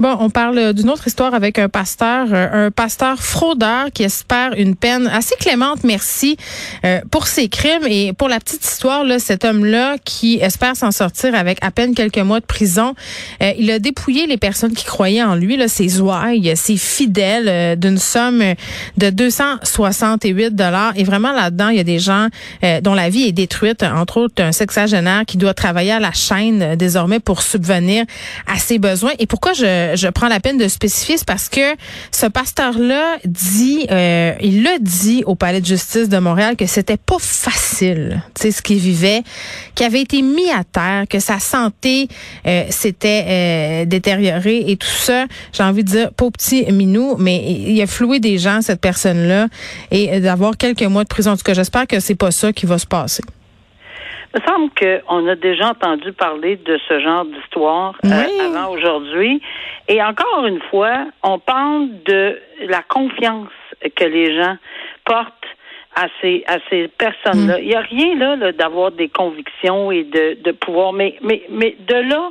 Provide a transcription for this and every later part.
Bon, on parle d'une autre histoire avec un pasteur, euh, un pasteur fraudeur qui espère une peine assez clémente, merci, euh, pour ses crimes. Et pour la petite histoire, là, cet homme-là qui espère s'en sortir avec à peine quelques mois de prison, euh, il a dépouillé les personnes qui croyaient en lui, là, ses ouailles, ses fidèles, d'une somme de 268 dollars. Et vraiment là-dedans, il y a des gens dont la vie est détruite, entre autres un sexagénaire qui doit travailler à la chaîne désormais pour subvenir à ses besoins. Et pourquoi je, je prends la peine de spécifier, parce que ce pasteur-là dit, euh, il l'a dit au Palais de justice de Montréal que c'était pas facile, tu sais, ce qu'il vivait, qu'il avait été mis à terre, que sa santé euh, s'était euh, détériorée et tout ça. J'ai envie de dire, pas petit minou, mais il a floué des gens, cette personne-là, et d'avoir quelques mois de prison. En tout cas, j'espère que c'est pas ça qui va se passer. Il me semble qu'on a déjà entendu parler de ce genre d'histoire euh, avant aujourd'hui. Et encore une fois, on parle de la confiance que les gens portent à ces à ces personnes-là. Il n'y a rien là, là, d'avoir des convictions et de, de pouvoir, mais mais mais de là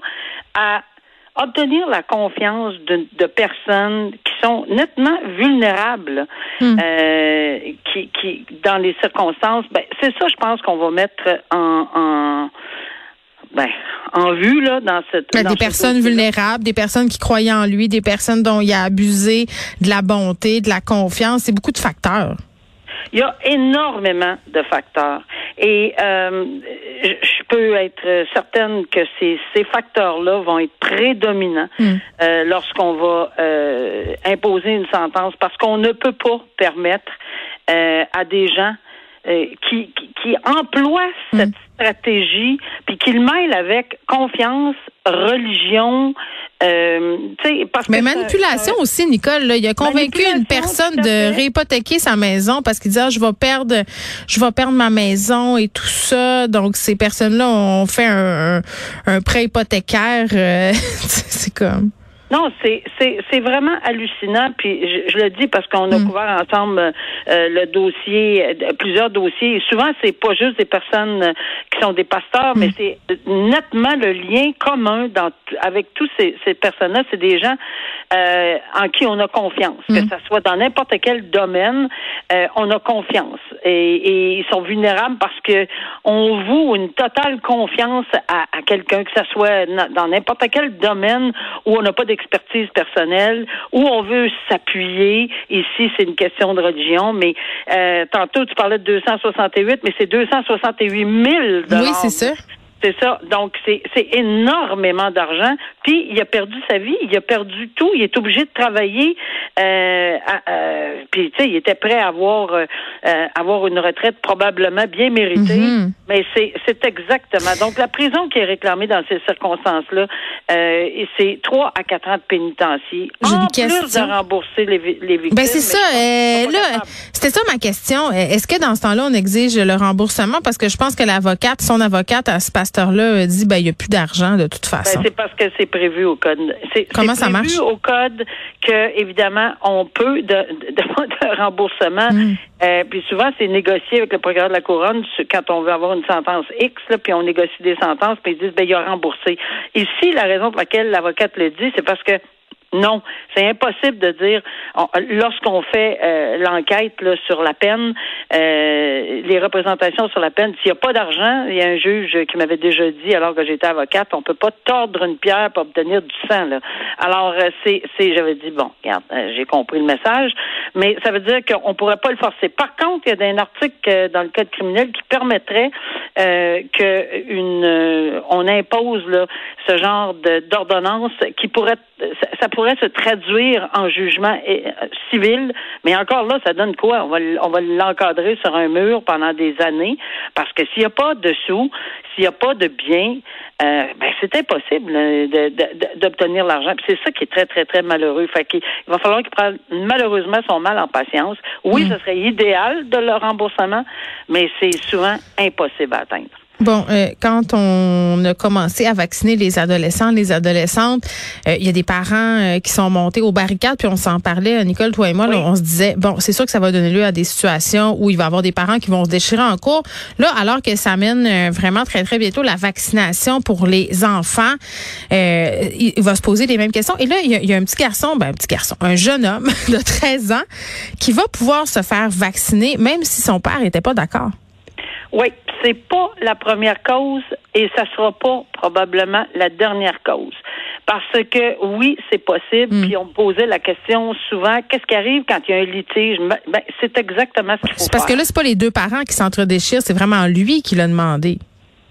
à obtenir la confiance de, de personnes qui sont nettement vulnérables, Hmm. euh, qui, qui dans les circonstances, ben, c'est ça, je pense qu'on va mettre en, en ben, en vue là dans cette Ben, dans des ce personnes vulnérables, des personnes qui croyaient en lui, des personnes dont il a abusé de la bonté, de la confiance. C'est beaucoup de facteurs. Il y a énormément de facteurs. Et euh, je peux être certaine que ces, ces facteurs-là vont être prédominants Mm. euh, lorsqu'on va euh, imposer une sentence parce qu'on ne peut pas permettre euh, à des gens euh, qui, qui, qui emploient cette stratégie puis qui le mêlent avec confiance, religion, euh, parce Mais que manipulation ça- aussi, Nicole. Là, il a convaincu une personne de réhypothéquer sa maison parce qu'il disait ah, je vais perdre, je vais perdre ma maison et tout ça. Donc ces personnes-là ont fait un, un, un prêt hypothécaire. euh, c'est comme. Non, c'est c'est c'est vraiment hallucinant. Puis je, je le dis parce qu'on a Mm. couvert ensemble euh, le dossier, euh, plusieurs dossiers. Et souvent, c'est pas juste des personnes euh, qui sont des pasteurs, mais c'est nettement le lien commun dans, avec tous ces, ces personnes-là. C'est des gens euh, en qui on a confiance, que ça soit dans n'importe quel domaine, euh, on a confiance. Et, et ils sont vulnérables parce que on voue une totale confiance à, à quelqu'un, que ce soit dans n'importe quel domaine où on n'a pas d'expertise personnelle, où on veut s'appuyer. Ici, c'est une question de religion, mais euh, tantôt tu parlais de 268, mais c'est 268 000 Oui, c'est ça. C'est ça. Donc, c'est, énormément d'argent. Puis, il a perdu sa vie. Il a perdu tout. Il est obligé de travailler. Euh, à- euh, puis, tu sais, il était prêt à avoir, euh, avoir une retraite probablement bien méritée. Mhm. Mais c'est, exactement. Donc, la prison qui est réclamée dans ces circonstances-là, c'est trois à quatre ans de pénitencier. En plus question. de rembourser les, les victimes. Ben c'est ça. là, c'était ça ma question. Est-ce que dans ce temps-là, on exige le remboursement? Parce que je pense que l'avocate, son avocate à ce pasteur-là dit ben il y a plus d'argent de toute façon. Ben, c'est parce que c'est prévu au code. C'est, Comment c'est ça prévu marche? au code que évidemment on peut de, de, demander un remboursement. Mm. Euh, puis souvent c'est négocié avec le procureur de la couronne quand on veut avoir une sentence X, là, puis on négocie des sentences, puis ils disent ben il y a remboursé. Ici la raison pour laquelle l'avocate le dit, c'est parce que non, c'est impossible de dire on- lorsqu'on fait euh, l'enquête sur la peine, euh, les représentations sur la peine. S'il n'y a pas d'argent, il y a un juge qui m'avait déjà dit, alors que j'étais avocate, on peut pas tordre une pierre pour obtenir du sang. Alors euh, c'est, j'avais dit bon, j'ai compris le message, mais ça veut dire qu'on pourrait pas le forcer. Par contre, il y a un article dans le code criminel qui permettrait euh, que une, on impose là, ce genre d'ordonnance qui pourrait, ça pourrait pourrait se traduire en jugement euh, civil. Mais encore là, ça donne quoi? On va, on va l'encadrer sur un mur pendant des années parce que s'il n'y a pas de sous, s'il n'y a pas de biens, euh, ben, c'est impossible d'obtenir l'argent. C'est ça qui est très, très, très malheureux. Fait qu'il il va falloir qu'il prenne malheureusement son mal en patience. Oui, mm. ce serait idéal de le remboursement, mais c'est souvent impossible à atteindre. Bon, euh, quand on a commencé à vacciner les adolescents, les adolescentes, euh, il y a des parents euh, qui sont montés aux barricades, puis on s'en parlait, Nicole, toi et moi, on se disait, bon, c'est sûr que ça va donner lieu à des situations où il va y avoir des parents qui vont se déchirer en cours. Là, alors que ça mène vraiment très, très bientôt la vaccination pour les enfants, il, va se poser les mêmes questions. Et là, il y a, il y a un petit garçon, ben, un petit garçon, un jeune homme de 13 ans qui va pouvoir se faire vacciner, même si son père n'était pas d'accord. Oui, c'est pas la première cause et ça sera pas probablement la dernière cause. Parce que oui, c'est possible. Hmm. Puis on me posait la question souvent, qu'est-ce qui arrive quand il y a un litige? Ben, ben c'est exactement ce qu'il faut C'est parce que là, c'est pas les deux parents qui s'entre-déchirent, c'est vraiment lui qui l'a demandé.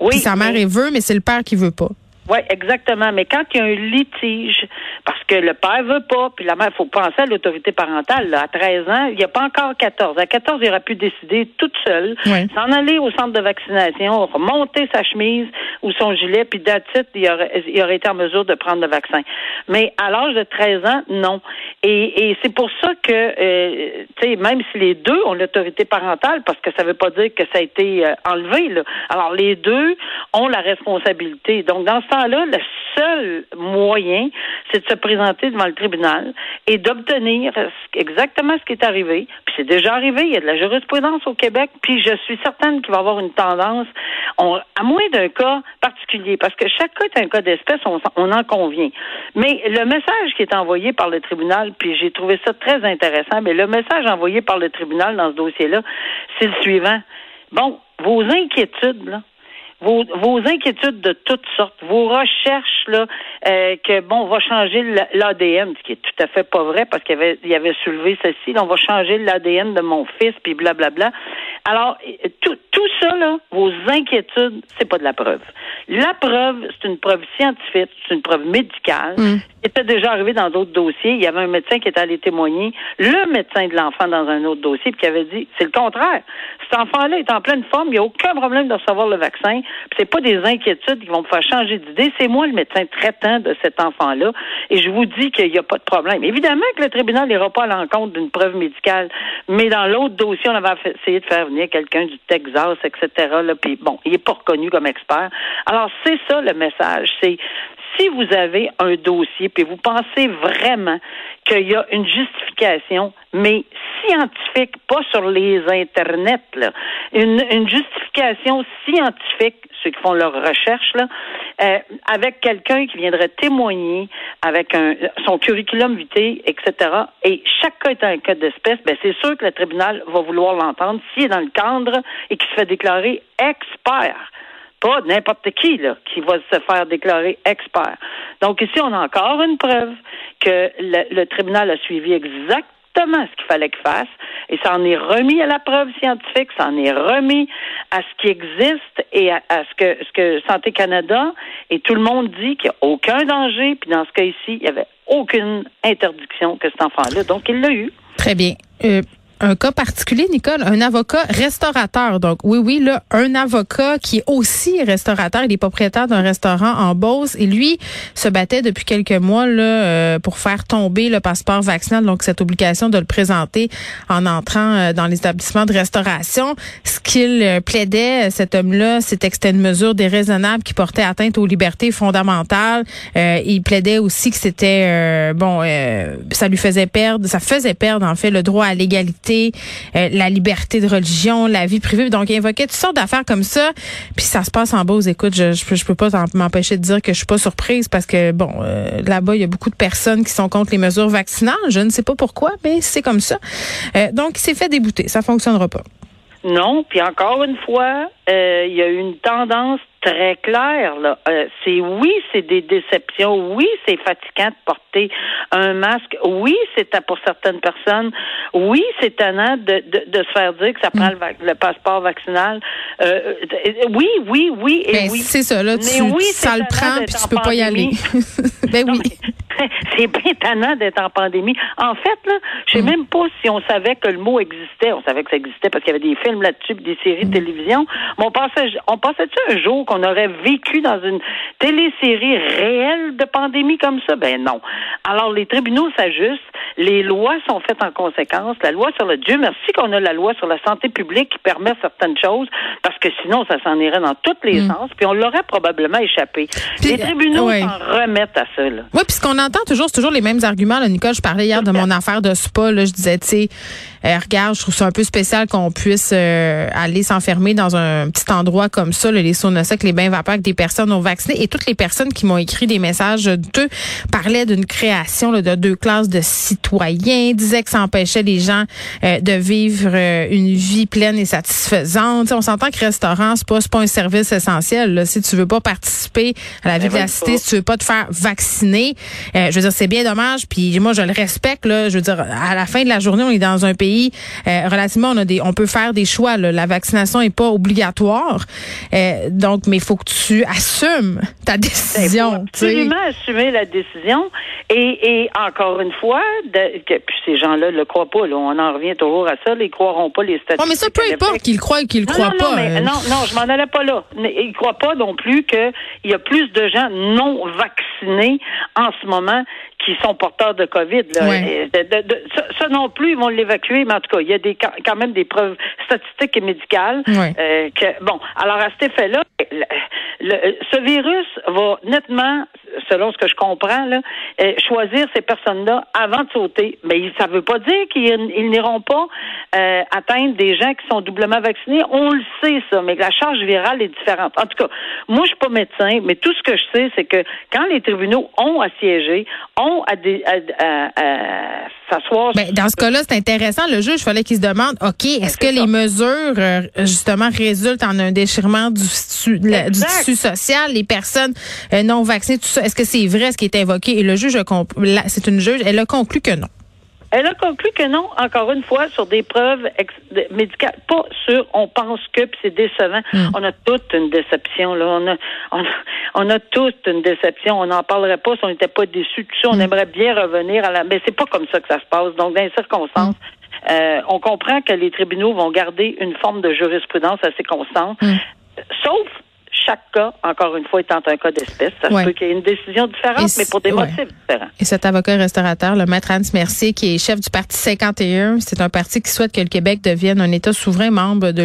Oui. Puis sa mère elle veut, mais c'est le père qui veut pas. Oui, exactement. Mais quand il y a un litige, parce que le père veut pas, puis la mère, faut penser à l'autorité parentale. Là, à 13 ans, il n'y a pas encore 14. À 14, il aurait pu décider toute seule, s'en aller au centre de vaccination, remonter sa chemise ou son gilet, puis d'attitude, il aurait, il aurait été en mesure de prendre le vaccin. Mais à l'âge de 13 ans, non. Et, et c'est pour ça que, euh, tu sais, même si les deux ont l'autorité parentale, parce que ça ne veut pas dire que ça a été euh, enlevé, là. Alors, les deux ont la responsabilité. Donc, dans ce là le seul moyen, c'est de se présenter devant le tribunal et d'obtenir exactement ce qui est arrivé. Puis c'est déjà arrivé, il y a de la jurisprudence au Québec, puis je suis certaine qu'il va y avoir une tendance, à moins d'un cas particulier, parce que chaque cas est un cas d'espèce, on, on en convient. Mais le message qui est envoyé par le tribunal, puis j'ai trouvé ça très intéressant, mais le message envoyé par le tribunal dans ce dossier-là, c'est le suivant. Bon, vos inquiétudes, là, vos, vos inquiétudes de toutes sortes, vos recherches là, euh, que bon, on va changer l'ADN, ce qui est tout à fait pas vrai parce qu'il avait, il avait soulevé ceci, on va changer l'ADN de mon fils, puis blablabla. Alors, tout, tout ça, là, vos inquiétudes, c'est pas de la preuve. La preuve, c'est une preuve scientifique, c'est une preuve médicale. Mm. C'était déjà arrivé dans d'autres dossiers. Il y avait un médecin qui était allé témoigner, le médecin de l'enfant dans un autre dossier, puis qui avait dit, c'est le contraire. Cet enfant-là est en pleine forme, il n'y a aucun problème de recevoir le vaccin. C'est pas des inquiétudes qui vont me faire changer d'idée. C'est moi le médecin traitant de cet enfant-là, et je vous dis qu'il n'y a pas de problème. Évidemment que le tribunal n'ira pas à l'encontre d'une preuve médicale, mais dans l'autre dossier, on avait essayé de faire venir quelqu'un du Texas, etc. Là, puis bon, il est pas reconnu comme expert. Alors c'est ça le message. C'est si vous avez un dossier, puis vous pensez vraiment qu'il y a une justification, mais scientifique, pas sur les internets, là, une, une justification scientifique, ceux qui font leur recherche, là, euh, avec quelqu'un qui viendrait témoigner avec un, son curriculum vitae, etc. Et chaque cas est un cas d'espèce, ben c'est sûr que le tribunal va vouloir l'entendre s'il est dans le cadre et qui se fait déclarer expert pas n'importe qui là, qui va se faire déclarer expert. Donc ici, on a encore une preuve que le, tribunal a suivi exactement ce qu'il fallait qu'il fasse et ça en est remis à la preuve scientifique, ça en est remis à ce qui existe et à, ce que ce que Santé Canada et tout le monde dit qu'il n'y a aucun danger, puis dans ce cas ici, il n'y avait aucune interdiction que cet enfant-là. Donc il l'a eu. Très bien. Euh, un cas particulier, Nicole, un avocat restaurateur. Donc, oui, oui, là, un avocat qui est aussi restaurateur. Il est propriétaire d'un restaurant en Beauce et lui se battait depuis quelques mois là euh, pour faire tomber le passeport vaccinal, donc cette obligation de le présenter en entrant euh, dans les établissements de restauration. Ce qu'il euh, plaidait, cet homme-là, c'était que c'était une mesure déraisonnable qui portait atteinte aux libertés fondamentales. il plaidait aussi que c'était bon, ça lui faisait perdre, ça faisait perdre en fait le droit à l'égalité euh, la liberté de religion, la vie privée. Donc, il invoquait toutes sortes d'affaires comme ça. Puis ça se passe en Beauce. Écoute, je, je, peux pas m'empêcher de dire que je suis pas surprise parce que, bon, euh, là-bas, il y a beaucoup de personnes qui sont contre les mesures vaccinales. Je ne sais pas pourquoi, mais c'est comme ça. Euh, donc, il s'est fait débouter. Ça fonctionnera pas. Non, puis encore une fois, il y a une tendance très clair. Là. Euh, c'est oui, c'est des déceptions. Oui, c'est fatigant de porter un masque. Oui, c'est pour certaines personnes. Oui, c'est étonnant de, de, de, se faire dire que ça prend le, passeport vaccinal. Euh, oui, oui, oui et ben, oui. C'est ça, là. Tu, oui, ça le prend puis tu peux pas y aller. ben oui. c'est bien tannant d'être en pandémie. En fait, là, je sais Mm. même pas si on savait que le mot existait. On savait que ça existait parce qu'il y avait des films là-dessus, des séries de télévision. Mais on pensait, on pensait-tu un jour qu'on aurait vécu dans une télésérie réelle de pandémie comme ça? Ben non. Alors, les tribunaux s'ajustent. Les lois sont faites en conséquence. La loi sur le Dieu merci qu'on a la loi sur la santé publique qui permet certaines choses parce que sinon, ça s'en irait dans tous les sens. Puis on l'aurait probablement échappé. Les tribunaux ouais. s'en remettent à ça, là. Oui, puis ce qu'on entend toujours, c'est toujours les mêmes arguments. Là, Nicole, je parlais hier de mon affaire de spa. Là, je disais, tu sais, euh, regarde, je trouve ça un peu spécial qu'on puisse euh, aller s'enfermer dans un petit endroit comme ça, là, les saunas secs, les bains vapeurs avec des personnes non vaccinées. Et toutes les personnes qui m'ont écrit des messages d'eux parlaient d'une création là, de deux classes de citoyens, disaient que ça empêchait les gens euh, de vivre euh, une vie pleine et satisfaisante. Tu sais, on s'entend que restaurant, c'est pas, c'est pas un service essentiel. Là. Si tu veux pas participer à la vie Ben, de la cité, si tu veux pas te faire vacciner, je veux dire, c'est bien dommage. Puis moi, je le respecte. Là, je veux dire, à la fin de la journée, on est dans un pays euh, relativement, on a des, on peut faire des choix. là. La vaccination est pas obligatoire. Euh, donc, mais il faut que tu assumes ta Il faut décision. tu sais. absolument assumer la décision. Et, et encore une fois, de- que, puis ces gens-là ne le croient pas. Là, on en revient toujours à ça. Ils ne croiront pas les statistiques. Oh, mais ça, peu importe qu'ils croient ou qu'ils Non, croient non, pas. non, mais, euh, non, non, je m'en allais pas là. Ils croient pas non plus qu'il y a plus de gens non vaccinés en ce moment qui sont porteurs de COVID. Là. Ouais. Et de- de- de- ça, ça non plus, ils vont l'évacuer, mais en tout cas, il y a des, quand quand même des preuves statistiques et médicales. Ouais. euh, que, bon, alors à cet effet-là, le- le- ce virus va nettement, selon ce que je comprends, là, euh, choisir ces personnes-là avant de sauter. Mais ça ne veut pas dire qu'ils ils n'iront pas euh, atteindre des gens qui sont doublement vaccinés. On le sait, ça, mais la charge virale est différente. En tout cas, moi, je suis pas médecin, mais tout ce que je sais, c'est que quand les tribunaux ont à siéger, ont à, à- à- à s'asseoir Ben, dans ce cas-là, c'est intéressant. Le juge, il fallait qu'il se demande, OK, est-ce que les mesures, euh, justement, résultent en un déchirement du, tissu- la- du tissu social, les personnes euh, non vaccinées, tout ça? Est-ce que c'est vrai ce qui est invoqué? Et le juge, c'est une juge, elle a conclu que non. Elle a conclu que non, encore une fois, sur des preuves médicales, pas sur on pense que, puis c'est décevant. On a toute une déception, là. On a, on, a, on a toute une déception. On n'en parlerait pas si on n'était pas déçus. Tout ça, on aimerait bien revenir à la... Mais c'est pas comme ça que ça se passe. Donc, dans les circonstances, euh, on comprend que les tribunaux vont garder une forme de jurisprudence assez constante. Sauf chaque cas, encore une fois, étant un cas d'espèce. Ça Ouais. se peut qu'il y ait une décision différente, mais pour des ouais. motifs différents. Et cet avocat restaurateur, le maître Hans Mercier, qui est chef du Parti 51, c'est un parti qui souhaite que le Québec devienne un État souverain membre de